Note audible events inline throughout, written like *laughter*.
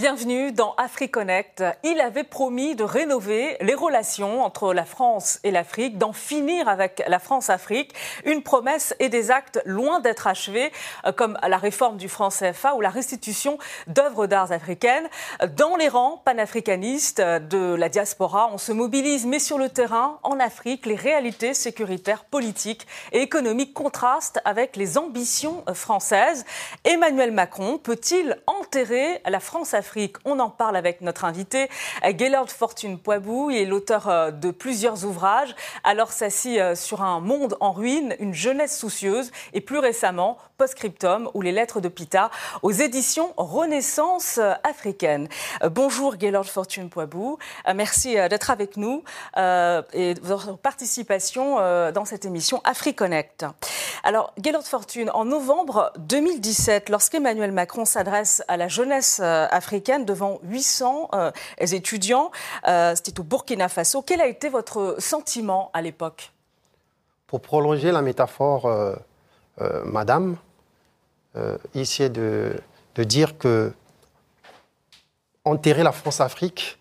Bienvenue dans AfriConnect. Il avait promis de rénover les relations entre la France et l'Afrique, d'en finir avec la France-Afrique. Une promesse et des actes loin d'être achevés, euh, comme la réforme du franc CFA ou la restitution d'œuvres d'art africaines. Dans les rangs panafricanistes de la diaspora, on se mobilise, mais sur le terrain, en Afrique, les réalités sécuritaires, politiques et économiques contrastent avec les ambitions françaises. Emmanuel Macron peut-il enterrer la France-Afrique on en parle avec notre invité, Gaylord Fortune Poibou. Il est l'auteur euh, de plusieurs ouvrages. Alors s'assit euh, sur un monde en ruine, une jeunesse soucieuse et plus récemment Postscriptum ou les lettres de Pita aux éditions Renaissance euh, africaine. Bonjour Gaylord Fortune Poibou. Merci d'être avec nous et de votre participation dans cette émission AfriConnect. Alors Gaylord Fortune, en novembre 2017, lorsqu'Emmanuel Macron s'adresse à la jeunesse africaine, devant 800 euh, étudiants. Euh, c'était au Burkina Faso. Quel a été votre sentiment à l'époque? Pour prolonger la métaphore, euh, Madame, ici est de, de, dire que enterrer la France-Afrique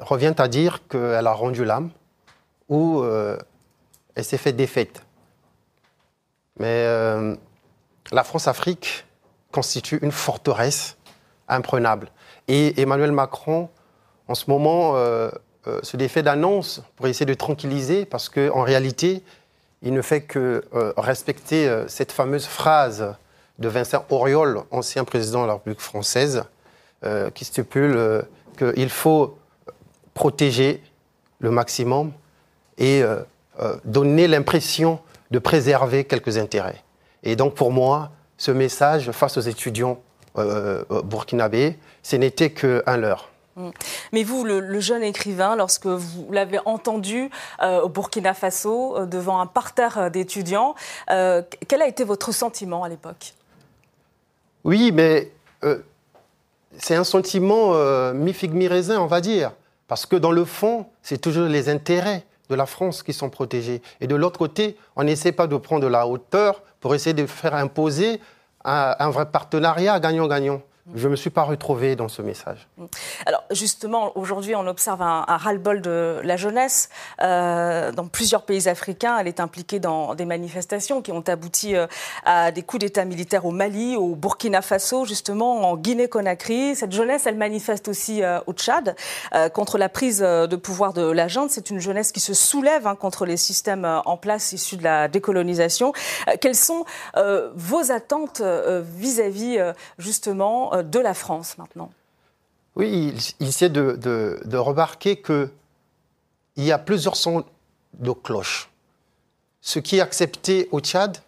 revient à dire qu'elle a rendu l'âme ou elle s'est fait défaite. Mais la France-Afrique constitue une forteresse imprenable. Et Emmanuel Macron, en ce moment, euh, euh, se défait d'annonces pour essayer de tranquilliser, parce qu'en réalité, il ne fait que euh, respecter cette fameuse phrase de Vincent Auriol, ancien président de la République française, qui stipule qu'il faut protéger le maximum et donner l'impression de préserver quelques intérêts. Et donc pour moi, ce message face aux étudiants euh, euh, burkinabé, ce n'était qu'un leurre. Mm. Mais vous, le, jeune écrivain, lorsque vous l'avez entendu euh, au Burkina Faso, devant un parterre d'étudiants, quel a été votre sentiment à l'époque? Oui, mais c'est un sentiment mi-figue, mi-raisin, on va dire. Parce que dans le fond, c'est toujours les intérêts de la France qui sont protégés. Et de l'autre côté, on n'essaie pas de prendre de la hauteur pour essayer de faire imposer un, vrai partenariat gagnant-gagnant. Je ne me suis pas retrouvé dans ce message. Alors justement, aujourd'hui, on observe un, ras-le-bol de la jeunesse. Euh, dans plusieurs pays africains, elle est impliquée dans des manifestations qui ont abouti euh, à des coups d'État militaires au Mali, au Burkina Faso, justement, en Guinée-Conakry. Cette jeunesse, elle manifeste aussi euh, au Tchad contre la prise de pouvoir de la junte. C'est une jeunesse qui se soulève hein, contre les systèmes en place issus de la décolonisation. quelles sont vos attentes vis-à-vis, justement, de la France maintenant Oui, il, essaie de, de, remarquer qu'il y a plusieurs sons de cloche. Ce qui est accepté au Tchad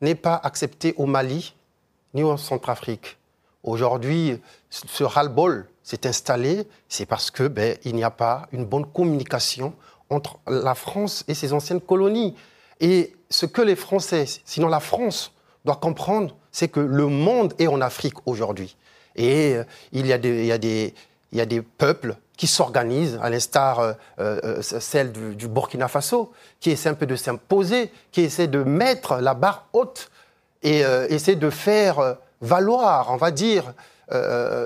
n'est pas accepté au Mali ni en Centrafrique. Aujourd'hui, ce ras-le-bol s'est installé, c'est parce que ben, il n'y a pas une bonne communication entre la France et ses anciennes colonies. Et ce que les Français, sinon la France, doit comprendre, c'est que le monde est en Afrique aujourd'hui. Et euh, il, y a des, peuples qui s'organisent, à l'instar euh, euh, celle du, Burkina Faso, qui essaie un peu de s'imposer, qui essaie de mettre la barre haute et essaie de faire valoir, on va dire,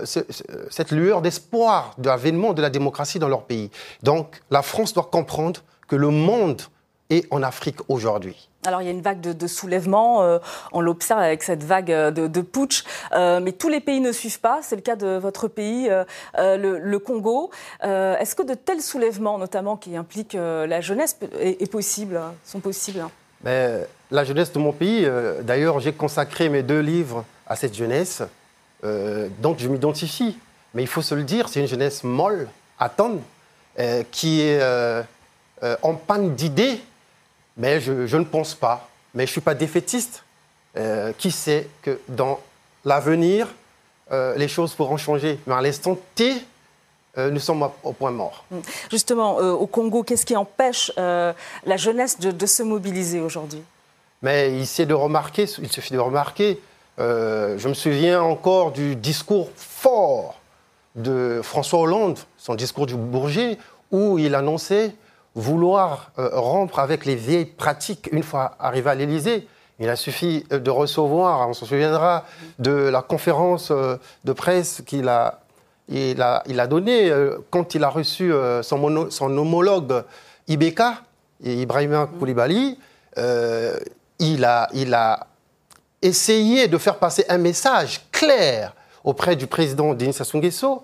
cette lueur d'espoir de l'avènement de la démocratie dans leur pays. Donc la France doit comprendre que le monde est en Afrique aujourd'hui. Alors il y a une vague de, soulèvement, euh, on l'observe avec cette vague euh, de, putsch, euh, mais tous les pays ne suivent pas, c'est le cas de votre pays, le, Congo. Est-ce que de tels soulèvements, notamment qui impliquent la jeunesse, est, possible, sont possibles? Mais, La jeunesse de mon pays, d'ailleurs j'ai consacré mes deux livres à cette jeunesse, donc je m'identifie. Mais il faut se le dire, c'est une jeunesse molle, attendre, qui est en panne d'idées mais je, ne pense pas. Mais je ne suis pas défaitiste. Euh, qui sait que dans l'avenir, euh, les choses pourront changer? Mais à l'instant T, euh, nous sommes au point mort. Mm. Justement, au Congo, qu'est-ce qui empêche la jeunesse de, se mobiliser aujourd'hui? Mais il, de remarquer, il suffit de remarquer. je me souviens encore du discours fort de François Hollande, son discours du Bourget, où il annonçait vouloir euh, rompre avec les vieilles pratiques une fois arrivé à l'Élysée. Il a suffi de recevoir, on se souviendra de la conférence de presse qu'il a, il a, il a donnée quand il a reçu son, son homologue Ibeka, Ibrahima Koulibaly. il, a, il a essayé de faire passer un message clair auprès du président Denis Sassou Nguesso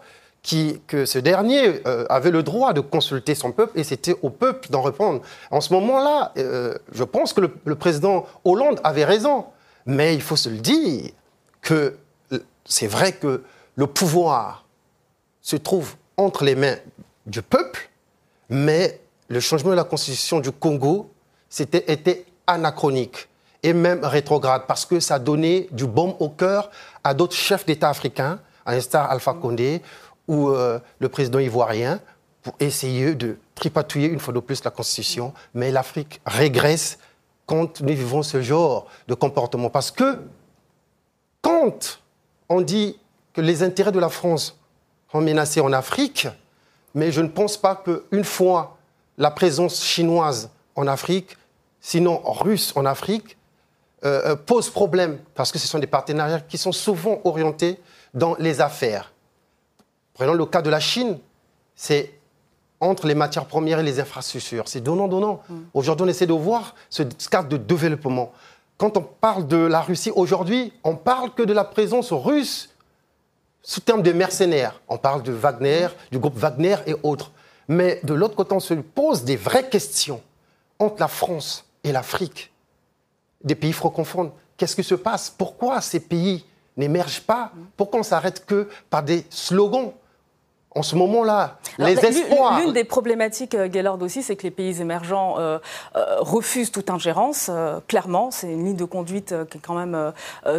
que ce dernier euh, avait le droit de consulter son peuple et c'était au peuple d'en répondre. En ce moment-là, euh, je pense que le, président Hollande avait raison, mais il faut se le dire que c'est vrai que le pouvoir se trouve entre les mains du peuple, mais le changement de la constitution du Congo était anachronique et même rétrograde parce que ça donnait du baume au cœur à d'autres chefs d'État africains, à l'instar Alpha Condé ou euh, le président ivoirien pour essayer de tripatouiller une fois de plus la Constitution. Mais l'Afrique régresse quand nous vivons ce genre de comportement. Parce que quand on dit que les intérêts de la France sont menacés en Afrique, mais je ne pense pas qu'une fois la présence chinoise en Afrique, sinon russe en Afrique, euh, euh, pose problème, parce que ce sont des partenariats qui sont souvent orientés dans les affaires. Prenons le cas de la Chine, c'est entre les matières premières et les infrastructures. C'est donnant-donnant. Mm. Aujourd'hui, on essaie de voir ce cadre de développement. Quand on parle de la Russie aujourd'hui, on parle que de la présence russe sous terme de mercenaires. On parle de Wagner, du groupe Wagner et autres. Mais de l'autre côté, on se pose des vraies questions entre la France et l'Afrique. Des pays francophones. Qu'est-ce qui se passe? Pourquoi ces pays n'émergent pas? Pourquoi on s'arrête que par des slogans en ce moment-là, les espoirs. L'une des problématiques, euh, Gaylord aussi, c'est que les pays émergents euh, euh, refusent toute ingérence. clairement, c'est une ligne de conduite qui est quand même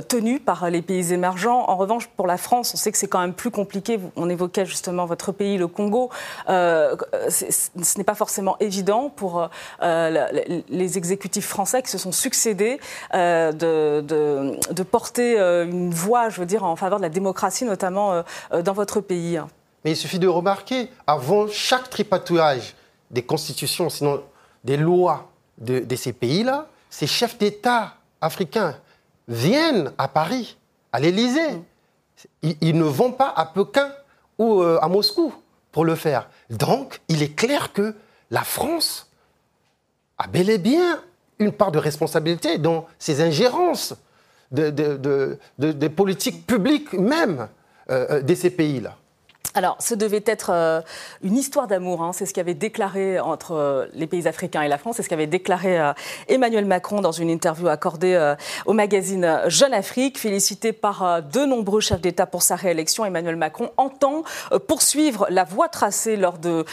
tenue par les pays émergents. En revanche, pour la France, on sait que c'est quand même plus compliqué. On évoquait justement votre pays, le Congo. ce n'est pas forcément évident pour les exécutifs français qui se sont succédés de, de, porter une voix, je veux dire, en faveur de la démocratie, notamment dans votre pays. Mais il suffit de remarquer, avant chaque tripatouillage des constitutions, sinon des lois de, ces pays-là, ces chefs d'État africains viennent à Paris, à l'Élysée. Ils, ne vont pas à Pékin ou euh, à Moscou pour le faire. Donc, il est clair que la France a bel et bien une part de responsabilité dans ces ingérences des politiques publiques même euh, euh, de ces pays-là. Alors, ce devait être euh, une histoire d'amour. Hein. C'est ce qu'avait déclaré entre euh, les pays africains et la France. C'est ce qu'avait déclaré euh, Emmanuel Macron dans une interview accordée au magazine Jeune Afrique. Félicité par de nombreux chefs d'État pour sa réélection, Emmanuel Macron entend poursuivre la voie tracée lors de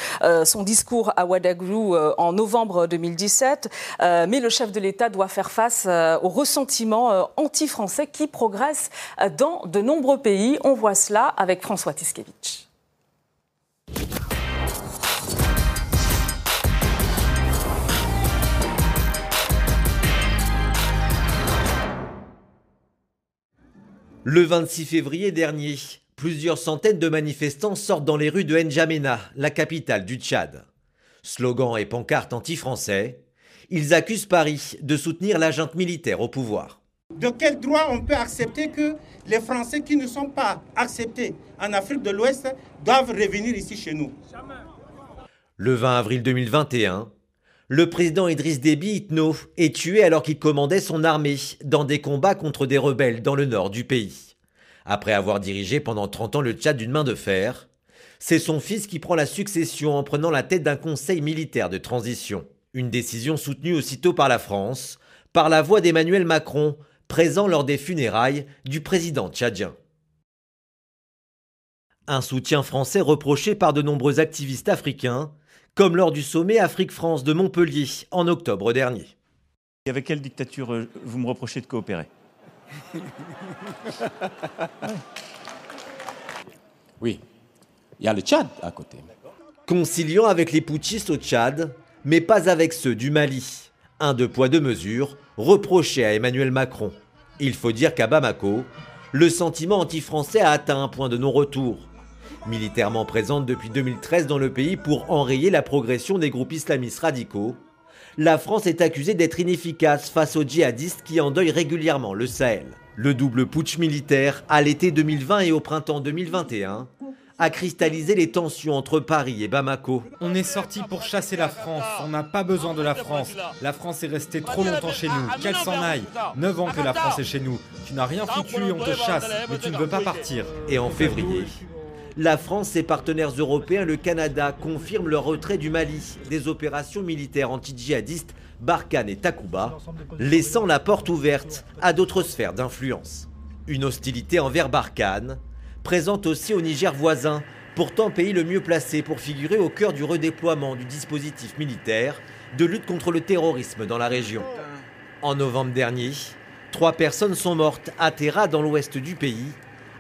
son discours à Ouagadougou en novembre 2017. mais le chef de l'État doit faire face au ressentiment anti-français qui progresse dans de nombreux pays. On voit cela avec François Tiskevich. Le 26 février dernier, plusieurs centaines de manifestants sortent dans les rues de N'Djamena, la capitale du Tchad. Slogans et pancartes anti-français, ils accusent Paris de soutenir la militaire au pouvoir. De quel droit on peut accepter que les Français qui ne sont pas acceptés en Afrique de l'Ouest doivent revenir ici chez nous? Le 20 avril 2021, le président Idriss Déby Itno est tué alors qu'il commandait son armée dans des combats contre des rebelles dans le nord du pays. Après avoir dirigé pendant 30 ans le Tchad d'une main de fer, c'est son fils qui prend la succession en prenant la tête d'un conseil militaire de transition. Une décision soutenue aussitôt par la France, par la voix d'Emmanuel Macron, présent lors des funérailles du président tchadien. Un soutien français reproché par de nombreux activistes africains, comme lors du sommet Afrique-France de Montpellier en octobre dernier. Avec quelle dictature euh, vous me reprochez de coopérer? *laughs* Oui, il y a le Tchad à côté. Conciliant avec les putschistes au Tchad, mais pas avec ceux du Mali. Un deux poids deux mesures reproché à Emmanuel Macron. Il faut dire qu'à Bamako, le sentiment anti-français a atteint un point de non-retour militairement présente depuis 2013 dans le pays pour enrayer la progression des groupes islamistes radicaux, la France est accusée d'être inefficace face aux djihadistes qui endeuillent régulièrement le Sahel. Le double putsch militaire à l'été 2020 et au printemps 2021 a cristallisé les tensions entre Paris et Bamako. On est sorti pour chasser la France, on n'a pas besoin de la France. La France est restée trop longtemps chez nous, qu'elle s'en aille. 9 ans que la France est chez nous. Tu n'as rien foutu, on te chasse, mais tu ne veux pas partir. Et en février, la France, ses partenaires européens, le Canada confirment le retrait du Mali des opérations militaires anti-djihadistes Barkhane et Takuba, laissant la porte ouverte à d'autres sphères d'influence. Une hostilité envers Barkhane, présente aussi au Niger voisin, pourtant pays le mieux placé pour figurer au cœur du redéploiement du dispositif militaire de lutte contre le terrorisme dans la région. En novembre dernier, trois personnes sont mortes à Terra dans l'ouest du pays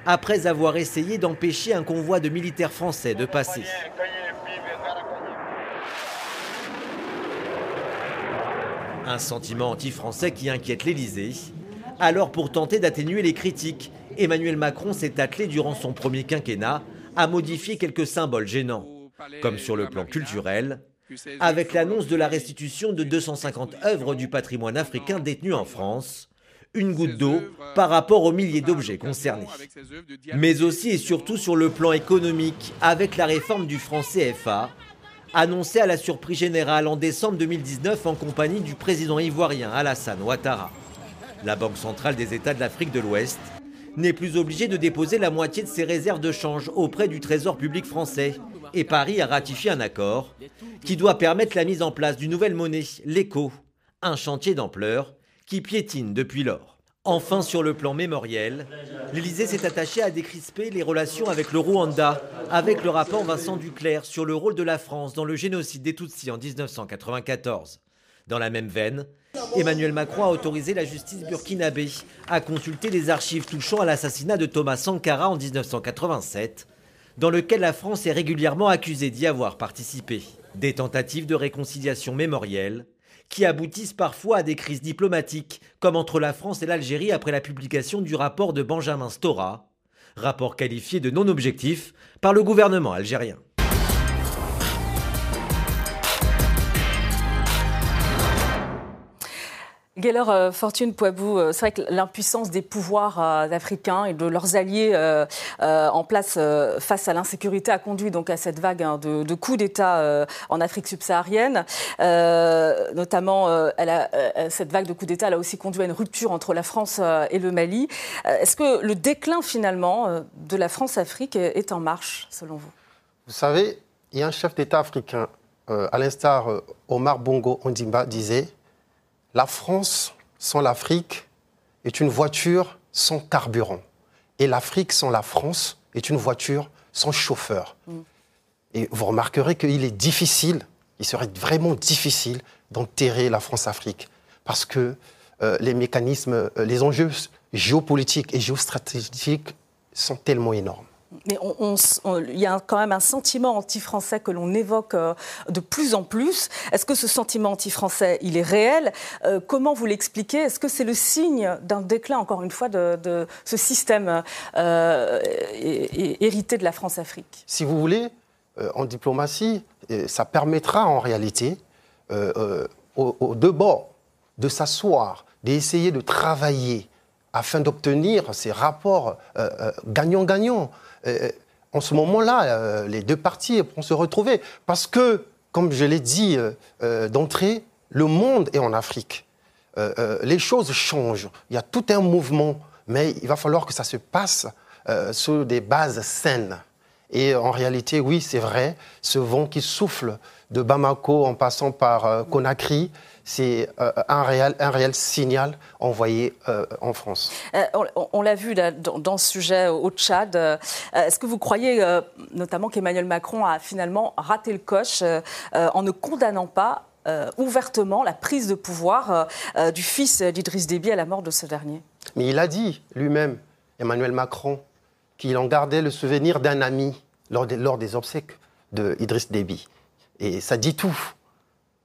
après avoir essayé d'empêcher un convoi de militaires français de passer. Un sentiment anti-français qui inquiète l'Élysée. Alors pour tenter d'atténuer les critiques, Emmanuel Macron s'est attelé durant son premier quinquennat à modifier quelques symboles gênants, comme sur le plan culturel, avec l'annonce de la restitution de 250 œuvres du patrimoine africain détenues en France, une goutte d'eau par rapport aux milliers d'objets concernés. Mais aussi et surtout sur le plan économique, avec la réforme du franc CFA, annoncée à la surprise générale en décembre 2019 en compagnie du président ivoirien Alassane Ouattara. La Banque centrale des États de l'Afrique de l'Ouest n'est plus obligée de déposer la moitié de ses réserves de change auprès du Trésor public français. Et Paris a ratifié un accord qui doit permettre la mise en place d'une nouvelle monnaie, l'écho, un chantier d'ampleur qui piétine depuis lors. Enfin, sur le plan mémoriel, l'Élysée s'est attaché à décrisper les relations avec le Rwanda, avec le rapport Vincent Duclerc sur le rôle de la France dans le génocide des Tutsis en 1994. Dans la même veine, Emmanuel Macron a autorisé la justice burkinabé à consulter les archives touchant à l'assassinat de Thomas Sankara en 1987, dans lequel la France est régulièrement accusée d'y avoir participé. Des tentatives de réconciliation mémorielle qui aboutissent parfois à des crises diplomatiques, comme entre la France et l'Algérie après la publication du rapport de Benjamin Stora, rapport qualifié de non objectif par le gouvernement algérien. Euh, Fortune Poibou, euh, c'est vrai que l'impuissance des pouvoirs euh, africains et de leurs alliés en place face à l'insécurité a conduit donc à cette vague hein, de, coups d'État en Afrique subsaharienne. notamment, cette vague de coups d'État a aussi conduit à une rupture entre la France et le Mali. Est-ce que le déclin finalement de la France-Afrique est en marche, selon vous? Vous savez, il y a un chef d'État africain, à l'instar Omar Bongo Ondimba, disait la France sans l'Afrique est une voiture sans carburant. Et l'Afrique sans la France est une voiture sans chauffeur. Mm. Et vous remarquerez qu'il est difficile, il serait vraiment difficile d'enterrer la France-Afrique. Parce que euh, les mécanismes, euh, les enjeux géopolitiques et géostratégiques sont tellement énormes. Mais il y a quand même un sentiment anti-français que l'on évoque euh, de plus en plus. Est-ce que ce sentiment anti-français, il est réel? Euh, Comment vous l'expliquez? Est-ce que c'est le signe d'un déclin, encore une fois, de, ce système euh, hérité de la France-Afrique? Si vous voulez, en diplomatie, ça permettra en réalité aux deux bords de s'asseoir, d'essayer de travailler afin d'obtenir ces rapports gagnant-gagnant. En ce moment-là, euh, les deux parties vont se retrouver. Parce que, comme je l'ai dit euh, d'entrée, le monde est en Afrique. les choses changent. Il y a tout un mouvement, mais il va falloir que ça se passe sur des bases saines. Et en réalité, oui, c'est vrai, ce vent qui souffle de Bamako en passant par Conakry, c'est euh, un, réel, un réel signal envoyé euh, en France. Euh, on, l'a vu dans, ce sujet au Tchad. Est-ce que vous croyez notamment qu'Emmanuel Macron a finalement raté le coche en ne condamnant pas ouvertement la prise de pouvoir du fils d'Idriss Déby à la mort de ce dernier? Mais il a dit lui-même, Emmanuel Macron, qu'il en gardait le souvenir d'un ami lors des, lors des obsèques d'Idriss Déby. Et ça dit tout.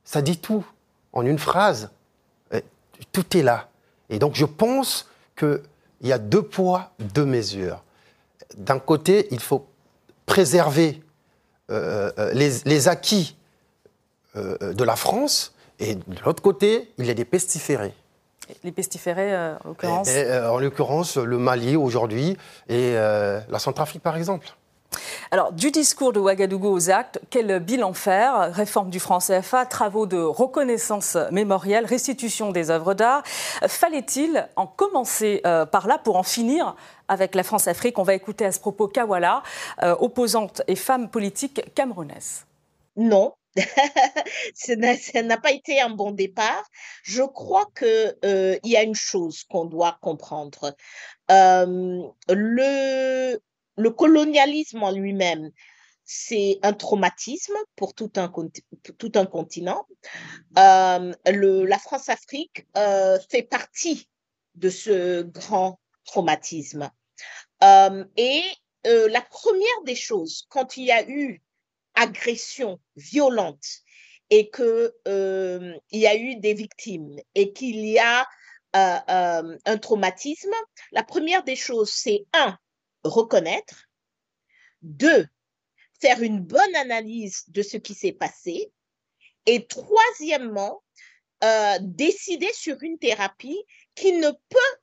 Ça dit tout en une phrase. Tout est là. Et donc je pense qu'il y a deux poids, deux mesures. D'un côté, il faut préserver euh, euh, les, acquis euh, de la France Et de l'autre côté, il y a des pestiférés. Les pestiférés, euh, en l'occurrence En l'occurrence, le Mali aujourd'hui et la Centrafrique, par exemple. Alors, du discours de Ouagadougou aux actes, quel bilan faire? Réforme du franc CFA, travaux de reconnaissance mémorielle, restitution des œuvres d'art. Fallait-il en commencer euh, par là pour en finir avec la France-Afrique On va écouter à ce propos Kawala, euh, opposante et femme politique camerounaise. Non, *laughs* ça n'a pas été un bon départ. Je crois qu'il euh, y a une chose qu'on doit comprendre. le, le colonialisme en lui-même, c'est un traumatisme pour tout un, tout un continent. Euh, la France-Afrique euh, fait partie de ce grand traumatisme. Euh, et la première des choses, quand il y a eu agression violente et qu'il il y a eu des victimes et qu'il y a un traumatisme, la première des choses, c'est un, reconnaître. Deux, faire une bonne analyse de ce qui s'est passé. Et troisièmement, euh, décider sur une thérapie qui ne peut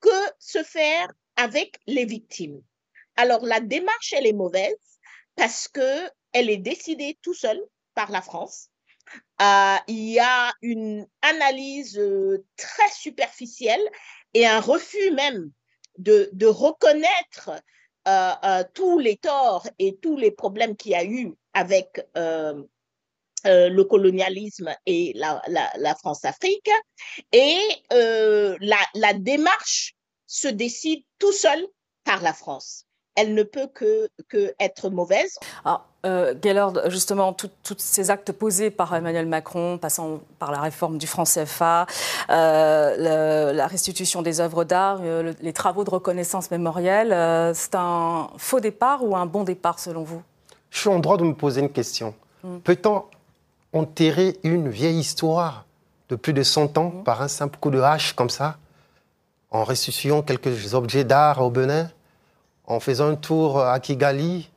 que se faire avec les victimes. Alors la démarche, elle est mauvaise parce que elle est décidée tout seul par la France. Euh, il y a une analyse euh, très superficielle et un refus même de, reconnaître euh, euh, tous les torts et tous les problèmes qu'il y a eu avec euh, le colonialisme et la, France-Afrique. Et la, la démarche se décide tout seul par la France elle ne peut que, que être mauvaise. Euh, justement, tous ces actes posés par Emmanuel Macron, passant par la réforme du franc CFA, euh, la restitution des œuvres d'art, euh, les travaux de reconnaissance mémorielle, euh, c'est un faux départ ou un bon départ selon vous? Je suis en droit de me poser une question. Hmm. Peut-on enterrer une vieille histoire de plus de 100 ans hmm. par un simple coup de hache comme ça, en restituant quelques objets d'art au Benin en faisant un tour à Kigali,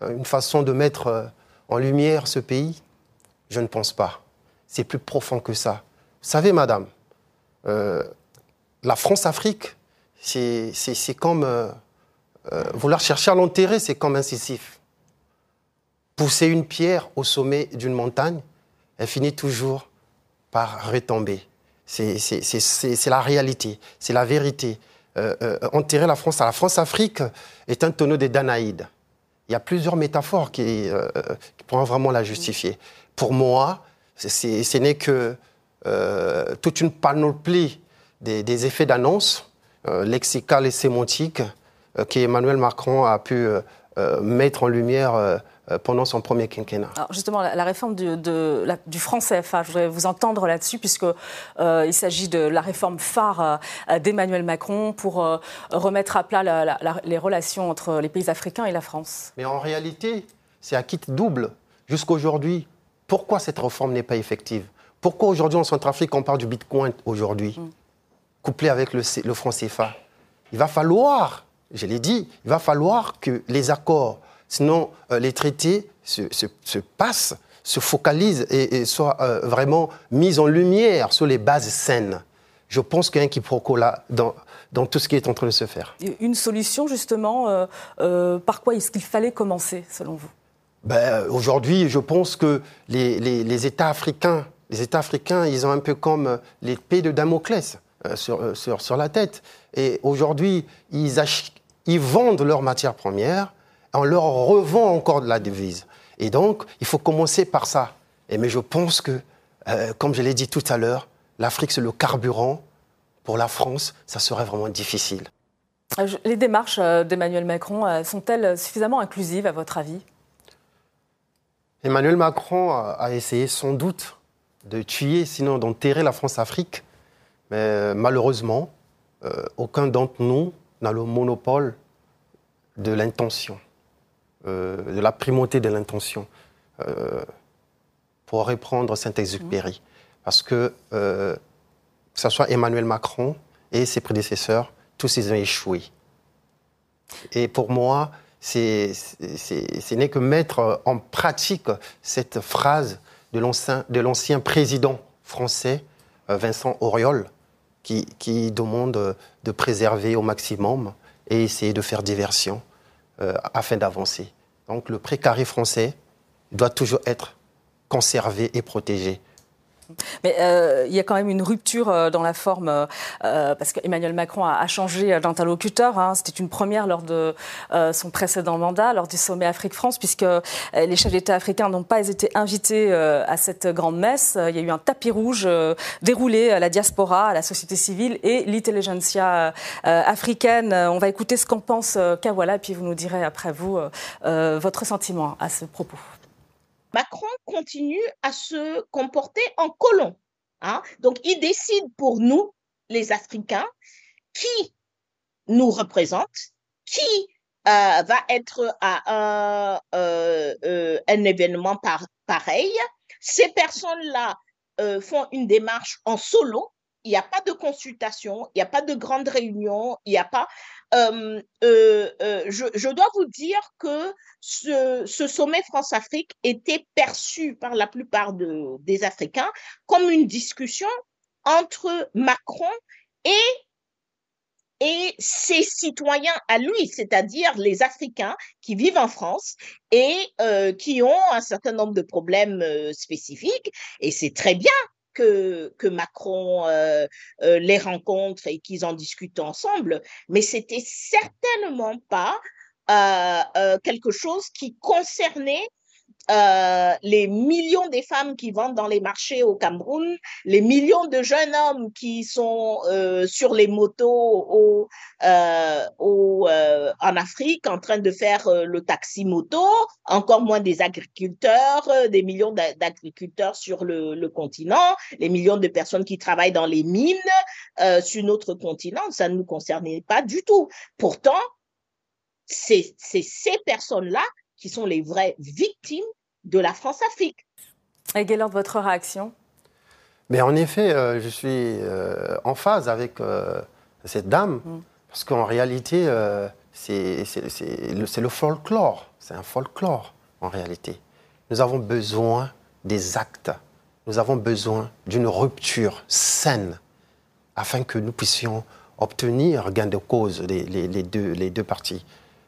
une façon de mettre euh, en lumière ce pays Je ne pense pas. C'est plus profond que ça. Vous savez, madame, euh, la France-Afrique, c'est comme... vouloir chercher à l'enterrer, c'est comme incisif. Pousser une pierre au sommet d'une montagne, elle finit toujours par retomber. C'est la réalité, c'est la vérité. Euh, euh, enterrer la France à la France-Afrique est un tonneau des Danaïdes. Il y a plusieurs métaphores qui, euh, pourront vraiment la justifier. Pour moi, ce n'est que toute une panoplie des, effets d'annonce, lexicales et sémantiques, qu'Emmanuel Macron a pu mettre en lumière euh, pendant son premier quinquennat. Alors justement, la, réforme du, de, du franc CFA, je voudrais vous entendre là-dessus, puisqu'il euh, s'agit de la réforme phare euh, d'Emmanuel Macron pour euh, remettre à plat les relations entre les pays africains et la France. Mais en réalité, c'est à kit double. Jusqu'aujourd'hui, pourquoi cette réforme n'est pas effective? Pourquoi aujourd'hui en Centrafrique, on parle du bitcoin aujourd'hui, mm. couplé avec le, le franc CFA? Il va falloir, je l'ai dit, il va falloir que les accords Sinon, euh, les traités se, passent, se focalisent et, soient euh, vraiment mis en lumière sur les bases saines. Je pense qu'il y a un quiproquo là dans, dans tout ce qui est en train de se faire. Une solution, justement, euh, par quoi est-ce qu'il fallait commencer, selon vous? Ben, Aujourd'hui, je pense que les, les, États africains, les États africains, ils ont un peu comme l'épée de Damoclès sur, sur, sur, la tête. Et aujourd'hui, ils, ils vendent leurs matières premières on leur revend encore de la devise. Et donc, il faut commencer par ça. Et mais je pense que, euh, comme je l'ai dit tout à l'heure, l'Afrique, c'est le carburant. Pour la France, ça serait vraiment difficile. Euh, les démarches euh, d'Emmanuel Macron sont-elles suffisamment inclusives, à votre avis? Emmanuel Macron a essayé sans doute de tuer, sinon d'enterrer la France-Afrique. Mais malheureusement, aucun d'entre nous n'a le monopole de l'intention. Euh, de la primauté de l'intention, euh, pour reprendre Saint-Exupéry. Parce que, euh, que ce soit Emmanuel Macron et ses prédécesseurs, tous ils ont échoué. Et pour moi, ce n'est que mettre en pratique cette phrase de l'ancien président français, Vincent Auriol, qui, qui, demande de préserver au maximum et essayer de faire diversion afin d'avancer. Donc le précaré français doit toujours être conservé et protégé. Mais euh, il y a quand même une rupture euh, dans la forme, euh, parce qu'Emmanuel Macron a, changé d'interlocuteur. Hein. C'était une première lors de son précédent mandat, lors du sommet Afrique-France, puisque les chefs d'État africains n'ont pas été invités à cette grande messe. Il y a eu un tapis rouge déroulé à la diaspora, à la société civile et l'intelligentsia africaine. On va écouter ce qu'en pense Kawala, puis vous nous direz après vous votre sentiment à ce propos. Macron continue à se comporter en colon. Hein. Donc, il décide pour nous, les Africains, qui nous représente, qui euh, va être à un, euh, euh, événement pareil. Ces personnes-là font une démarche en solo, il n'y a pas de consultation, il n'y a pas de grande réunion, il n'y a pas. Euh, euh, euh, je, dois vous dire que ce, sommet France-Afrique était perçu par la plupart des Africains comme une discussion entre Macron et et ses citoyens à lui, c'est-à-dire les Africains qui vivent en France et qui ont un certain nombre de problèmes spécifiques. Et c'est très bien que, Macron euh, euh, les rencontre et qu'ils en discutent ensemble, mais c'était certainement pas euh, quelque chose qui concernait euh, les millions des femmes qui vendent dans les marchés au Cameroun, les millions de jeunes hommes qui sont euh, sur les motos au, euh, au en Afrique en train de faire le taxi moto, encore moins des agriculteurs, des millions d'agriculteurs sur le, le, continent, les millions de personnes qui travaillent dans les mines sur notre continent, ça ne nous concernait pas du tout. Pourtant, c'est ces personnes-là qui sont les vraies victimes de la France-Afrique. Et Gaylord, votre réaction? Mais En effet, euh, je suis euh, en phase avec euh, cette dame, mm. parce qu'en réalité, c'est le, le folklore, c'est un folklore en réalité. Nous avons besoin des actes, nous avons besoin d'une rupture saine afin que nous puissions obtenir gain de cause les, deux, les deux parties.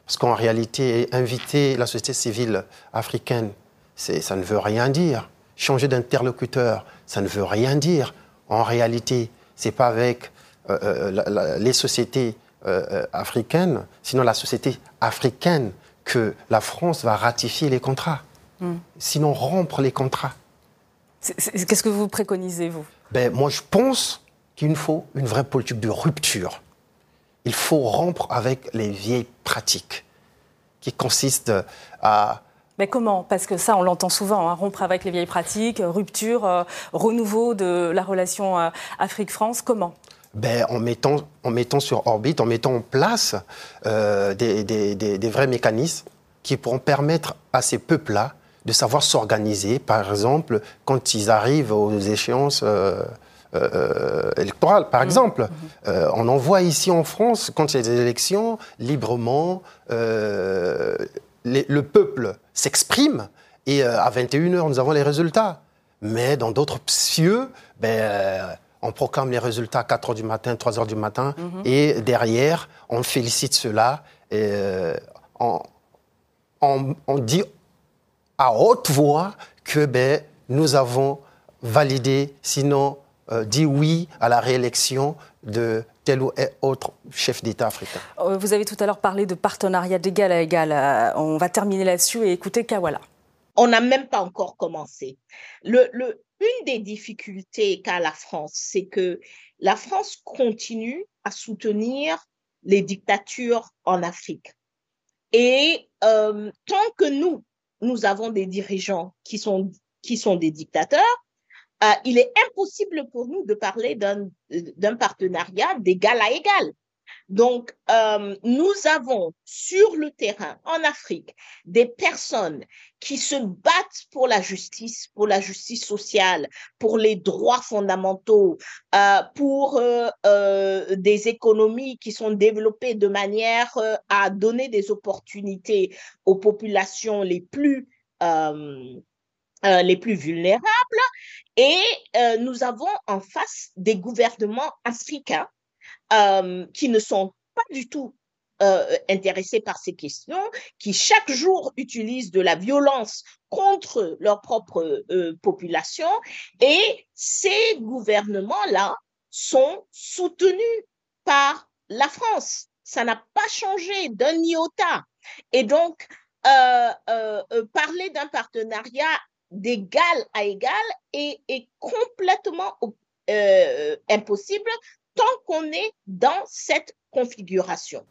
Parce qu'en réalité, inviter la société civile africaine, ça ne veut rien dire. Changer d'interlocuteur, ça ne veut rien dire. En réalité, c'est pas avec euh, euh, les sociétés euh, africaines, sinon la société africaine, que la France va ratifier les contrats. Hmm. Sinon, rompre les contrats. Qu'est-ce que vous préconisez, vous? Ben, Moi, je pense qu'il faut une vraie politique de rupture il faut rompre avec les vieilles pratiques qui consistent à... Mais comment? Parce que ça, on l'entend souvent, hein, rompre avec les vieilles pratiques, rupture, euh, renouveau de la relation euh, Afrique-France. Comment? Ben, en, mettant, en mettant sur orbite, en mettant en place euh, des, des, vrais mécanismes qui pourront permettre à ces peuples-là de savoir s'organiser, par exemple, quand ils arrivent aux échéances euh, euh, électorale, par mmh. exemple. Mmh. Euh, on en voit ici en France, quand il y a des élections, librement, le peuple s'exprime et à 21h, nous avons les résultats. Mais dans d'autres cieux, ben, on proclame les résultats à 4h du matin, 3h du matin, mmh. et derrière, on félicite cela. Et, on, on, dit à haute voix que ben, nous avons validé, sinon euh, dit oui à la réélection de tel ou autre chef d'État africain. Euh, vous avez tout à l'heure parlé de partenariat d'égal à égal. Euh, on va terminer là-dessus et écouter Kawala. On n'a même pas encore commencé. Le, le, une des difficultés qu'a la France, c'est que la France continue à soutenir les dictatures en Afrique. Et tant que nous, nous avons des dirigeants qui sont, qui sont des dictateurs, euh, il est impossible pour nous de parler d'un partenariat d'égal à égal. Donc, euh, nous avons sur le terrain en Afrique des personnes qui se battent pour la justice, pour la justice sociale, pour les droits fondamentaux, euh, pour des économies qui sont développées de manière à donner des opportunités aux populations les plus les plus vulnérables et nous avons en face des gouvernements africains qui ne sont pas du tout intéressés par ces questions, qui chaque jour utilisent de la violence contre leur propre population. Et ces gouvernements-là sont soutenus par la France. Ça n'a pas changé d'un iota. Et donc, euh, euh, euh, parler d'un partenariat d'égal à égal est, complètement impossible tant qu'on est dans cette configuration.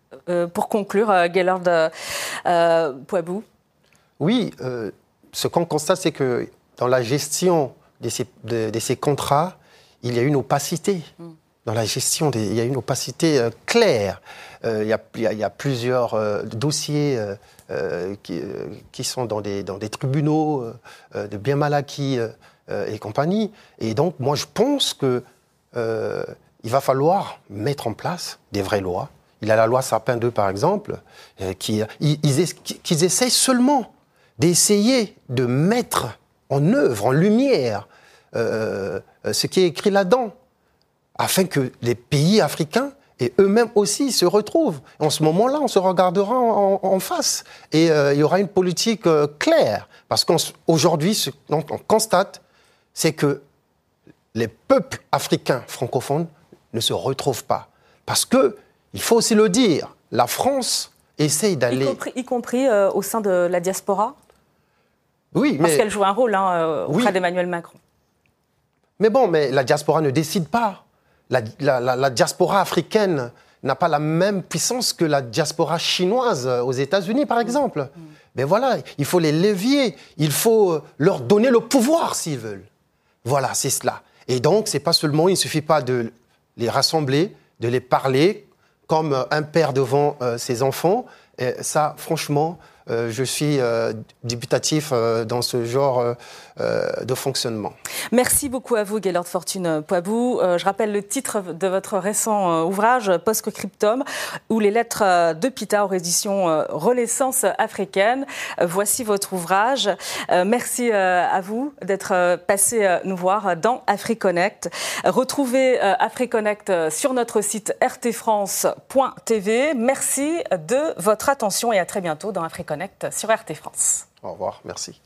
pour conclure, Gaylord Poibou. Oui, ce qu'on constate, c'est que dans la gestion de ces, de ces, contrats, il y a une opacité. Mm dans la gestion, il y a une opacité euh, claire. Euh, il, y a, plusieurs euh, dossiers qui, sont dans des, tribunaux de bien mal acquis et compagnie. Et donc, moi, je pense que il va falloir mettre en place des vraies lois. Il y a la loi Sapin 2, par exemple, qui ils, essayent seulement d'essayer de mettre en œuvre, en lumière, ce qui est écrit là-dedans afin que les pays africains et eux-mêmes aussi se retrouvent. En ce moment-là, on se regardera en, face et euh, il y aura une politique euh, claire. Parce qu'aujourd'hui, ce qu'on constate, c'est que les peuples africains francophones ne se retrouvent pas. Parce que, il faut aussi le dire, la France essaye d'aller... Y compris, euh, au sein de la diaspora Oui, mais... Parce qu'elle joue un rôle hein, auprès d'Emmanuel Macron. Mais bon, mais la diaspora ne décide pas la, diaspora africaine n'a pas la même puissance que la diaspora chinoise aux États-Unis, par exemple. Mais voilà, il faut les levier, il faut euh, leur donner le pouvoir s'ils veulent. Voilà, c'est cela. Et donc, c'est pas seulement, il ne suffit pas de les rassembler, de les parler comme un père devant euh, ses enfants. Et ça, franchement, euh, je suis euh, débutatif euh, dans ce genre de fonctionnement. Merci beaucoup à vous, Gaylord Fortune Poibou. je rappelle le titre de votre récent ouvrage, Post-Cryptum, ou les lettres de Pita aux éditions Renaissance africaine. Voici votre ouvrage. merci à vous d'être passé nous voir dans AfriConnect. Retrouvez AfriConnect sur notre site rtfrance.tv. Merci de votre attention et à très bientôt dans AfriConnect sur RT France. Au revoir, merci.